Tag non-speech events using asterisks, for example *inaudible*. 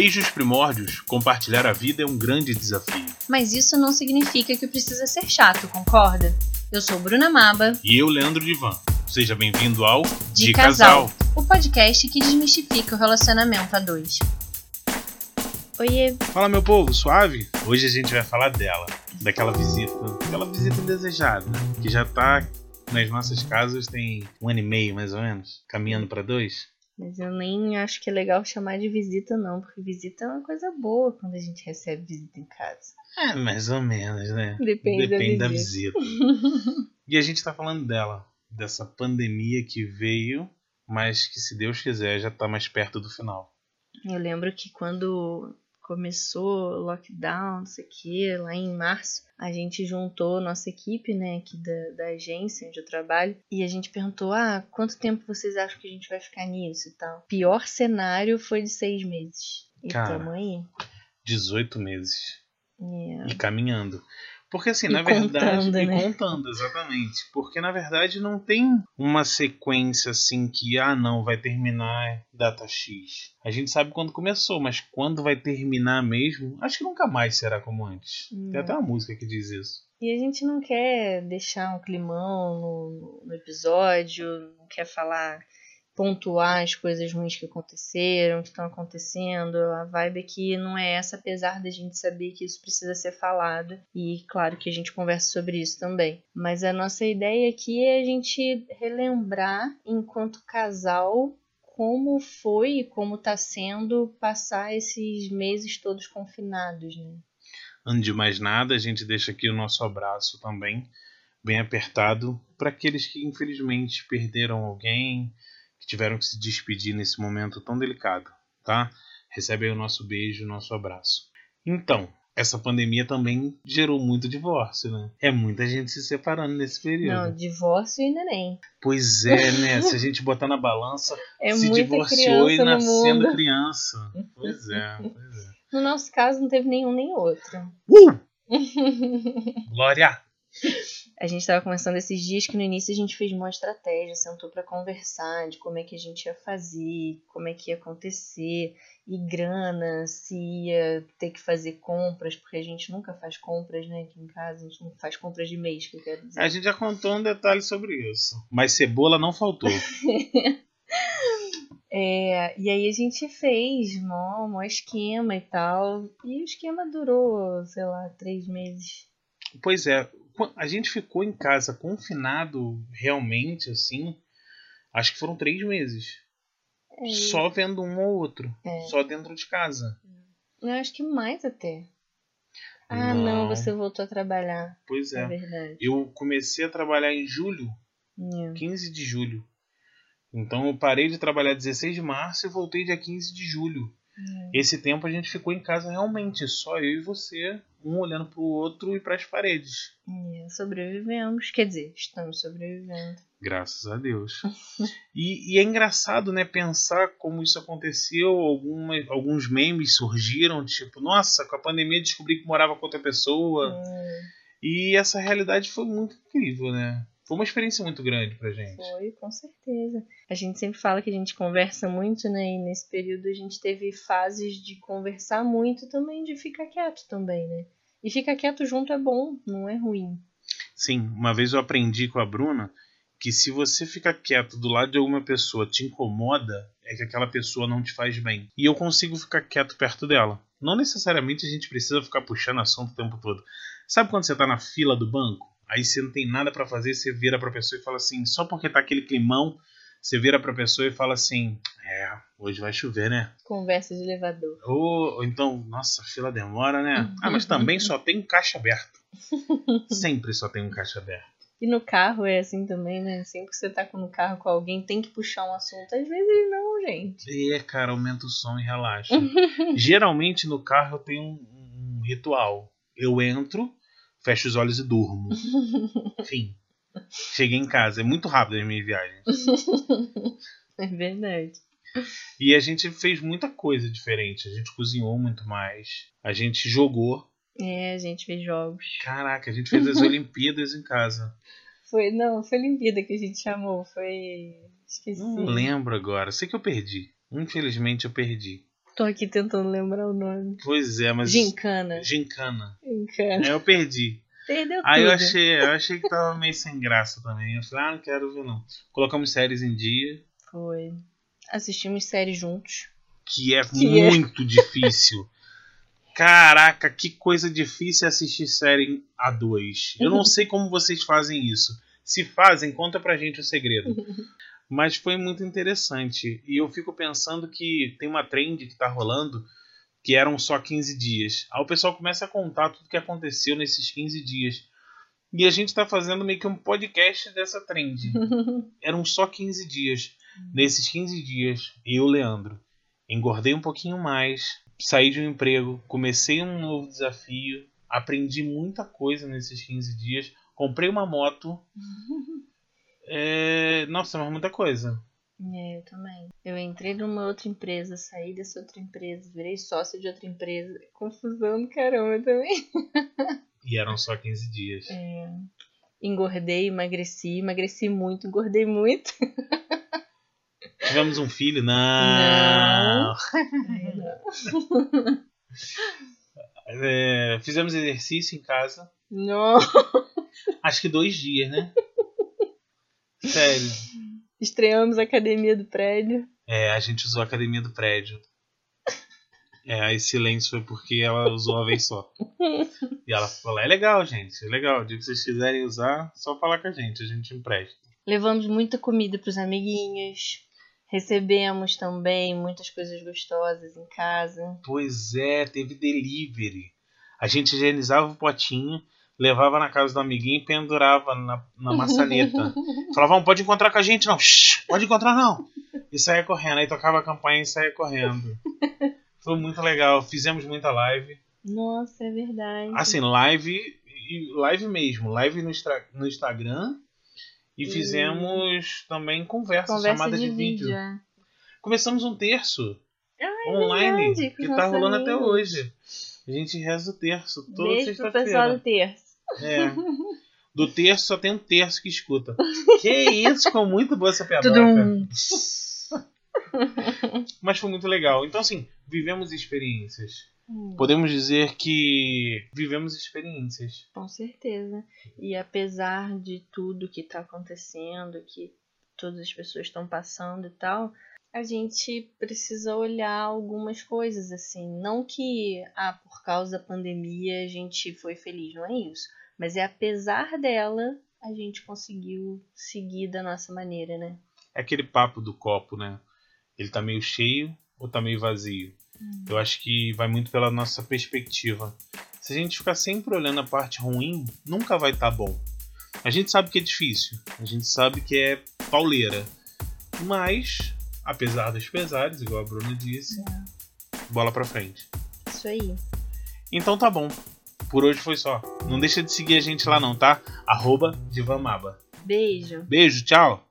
Desde os primórdios, compartilhar a vida é um grande desafio. Mas isso não significa que precisa ser chato, concorda? Eu sou Bruna Maba. E eu, Leandro Divan. Seja bem-vindo ao De, De Casal, Casal, o podcast que desmistifica o relacionamento a dois. Oiê. Fala, meu povo, suave? Hoje a gente vai falar dela, daquela visita, aquela visita desejada, que já tá nas nossas casas tem um ano e meio, mais ou menos, caminhando para dois. Mas eu nem acho que é legal chamar de visita, não, porque visita é uma coisa boa quando a gente recebe visita em casa. É, mais ou menos, né? Depende, Depende da visita. Da visita. *laughs* e a gente tá falando dela, dessa pandemia que veio, mas que se Deus quiser já tá mais perto do final. Eu lembro que quando começou o lockdown, não sei o que, lá em março, a gente juntou nossa equipe, né, aqui da, da agência onde eu trabalho, e a gente perguntou, ah, quanto tempo vocês acham que a gente vai ficar nisso e tal? Pior cenário foi de seis meses. E Cara, tamo aí. 18 meses. Yeah. E caminhando. Porque assim, E na verdade. contando, e né? contando, exatamente. Porque na verdade não tem uma sequência assim que, ah, não, vai terminar data X. A gente sabe quando começou, mas quando vai terminar mesmo, acho que nunca mais será como antes. Tem até uma música que diz isso. E a gente não quer deixar um climão no, no episódio, não quer falar, pontuar as coisas ruins que aconteceram, que estão acontecendo. A vibe aqui não é essa, apesar da gente saber que isso precisa ser falado. E claro que a gente conversa sobre isso também. Mas a nossa ideia aqui é a gente relembrar, enquanto casal, como foi e como está sendo passar esses meses todos confinados, né? Antes de mais nada, a gente deixa aqui o nosso abraço também, bem apertado, para aqueles que infelizmente perderam alguém, que tiveram que se despedir nesse momento tão delicado, tá? Recebe aí o nosso beijo, o nosso abraço. Então, essa pandemia também gerou muito divórcio, né? É muita gente se separando nesse período. Não, divórcio e neném. Pois é, né? Se a gente botar na balança, *laughs* É se divorciou e nascendo mundo. criança. Pois é, pois é. No nosso caso, não teve nenhum nem outro. Uh! *laughs* Glória! A gente estava conversando esses dias que no início a gente fez uma estratégia, sentou para conversar de como é que a gente ia fazer, como é que ia acontecer, e grana, se ia ter que fazer compras, porque a gente nunca faz compras, né, aqui em casa, a gente não faz compras de mês, que eu quero dizer. A gente já contou um detalhe sobre isso. Mas cebola não faltou. *laughs* É, e aí a gente fez mó, mó esquema e tal, e o esquema durou, sei lá, três meses. Pois é, a gente ficou em casa confinado realmente, assim, acho que foram três meses. É, Só vendo um ou outro. É. Só dentro de casa. Eu acho que mais até. Ah, não, Não. você voltou a trabalhar. Pois É, é. verdade. Eu comecei a trabalhar em julho, É. 15 de julho. Então eu parei de trabalhar 16 de março e voltei dia 15 de julho. Esse tempo a gente ficou em casa realmente, só eu e você, um olhando pro outro e pras paredes. É, sobrevivemos. Quer dizer, estamos sobrevivendo. Graças a Deus. *laughs* E, e é engraçado, né, pensar como isso aconteceu. Alguma, alguns memes surgiram, tipo, nossa, com a pandemia descobri que morava com outra pessoa. Hum, E essa realidade foi muito incrível, né? Foi uma experiência muito grande pra gente. foi, com certeza. A gente sempre fala que a gente conversa muito, né? E nesse período a gente teve fases de conversar muito também de ficar quieto também, né? E ficar quieto junto é bom, não é ruim. Sim, uma vez eu aprendi com a Bruna que se você ficar quieto do lado de alguma pessoa te incomoda, é que aquela pessoa não te faz bem. E eu consigo ficar quieto perto dela. Não necessariamente a gente precisa ficar puxando assunto o tempo todo. Sabe quando você tá na fila do banco? Aí você não tem nada pra fazer, você vira pra pessoa e fala assim, só porque tá aquele climão, você vira pra pessoa e fala assim: "É, hoje vai chover, né?" Conversa de elevador. Ou, ou então, nossa, fila demora, né? Ah, mas também só tem um caixa aberto. *laughs* Sempre só tem um caixa aberto. E no carro é assim também, né? Sempre que você tá no carro com alguém, tem que puxar um assunto. Às vezes não, gente. É, cara, aumenta o som e relaxa. *laughs* Geralmente no carro eu tenho um, um ritual. Eu entro, fecho os olhos e durmo. *laughs* Fim. Cheguei em casa. É muito rápido as minhas viagens. *laughs* É verdade. E a gente fez muita coisa diferente. A gente cozinhou muito mais. A gente jogou. É, a gente fez jogos. Caraca, a gente fez as *laughs* Olimpíadas em casa. Foi, não, foi Olimpíada que a gente chamou. Foi. Esqueci. Não lembro agora. Sei que eu perdi. Infelizmente eu perdi. Tô aqui tentando lembrar o nome. Pois é, mas. Gincana. Gincana. Gincana. É, eu perdi. Perdeu Aí tudo. eu achei, eu achei que tava meio sem graça também. Eu falei, ah, não quero ver não. Colocamos séries em dia, Foi. Assistimos série juntos. que é Que é. muito difícil. Caraca, que coisa difícil assistir série a dois. Eu não sei como vocês fazem isso. Se fazem, conta pra gente o segredo. *laughs* Mas foi muito interessante. E eu fico pensando que tem uma trend que tá rolando que eram só 15 dias. Aí o pessoal começa a contar tudo que aconteceu nesses 15 dias. E a gente tá fazendo meio que um podcast dessa trend. *laughs* Eram só 15 dias. Nesses 15 dias, eu, Leandro, engordei um pouquinho mais, saí de um emprego, comecei um novo desafio, aprendi muita coisa nesses 15 dias, comprei uma moto. *laughs* É... Nossa, mas muita coisa. É, eu também. Eu entrei numa outra empresa, saí dessa outra empresa, virei sócio de outra empresa. Confusão do caramba também. E eram só 15 dias. É. Engordei, emagreci, emagreci muito, engordei muito. Tivemos um filho? Não. *laughs* É, fizemos exercício em casa. Não. Acho que dois dias, né? Sério. Estreamos a academia do prédio. É, a gente usou a academia do prédio. É, aí silêncio foi porque ela usou uma vez só. E ela falou: é legal, gente, é legal. O dia que vocês quiserem usar, só falar com a gente, a gente empresta. Levamos muita comida pros amiguinhos. Recebemos também muitas coisas gostosas em casa. Pois é, teve delivery. A gente higienizava o potinho, levava na casa do amiguinho e pendurava na, na maçaneta. *laughs* Falava, "Vamos, pode encontrar com a gente, não. Shh, pode encontrar, não. E saía correndo. Aí tocava a campanha e saía correndo. Foi muito legal. Fizemos muita live. Nossa, é verdade. Assim, live e live mesmo. Live no, no Instagram. E E- fizemos também conversa, Conversa chamada de, de, vídeo. é. Começamos um terço Ah, online verdade, que tá rolando até amigos. hoje. A gente reza o terço toda Beijo pro pessoal do sexta-feira. terço. É. Do terço só tem um terço que escuta. Que isso, ficou muito boa essa piada. *laughs* Mas foi muito legal. Então, assim, vivemos experiências. Hum, Podemos dizer que vivemos experiências. Com certeza. E apesar de tudo que tá acontecendo, que todas as pessoas estão passando e tal, a gente precisa olhar algumas coisas assim. Não que, ah, por causa da pandemia a gente foi feliz, não é isso. Mas é apesar dela, a gente conseguiu seguir da nossa maneira, né? É aquele papo do copo, né? Ele tá meio cheio ou tá meio vazio? Eu acho que vai muito pela nossa perspectiva. Se a gente ficar sempre olhando a parte ruim, nunca vai estar bom. A gente sabe que é difícil, a gente sabe que é pauleira. Mas, apesar dos pesares, igual a Bruna disse, bola pra frente. Isso aí. Então tá bom. Por hoje foi só. Não deixa de seguir a gente lá não, tá? Arroba Divamaba. Beijo. Beijo, tchau!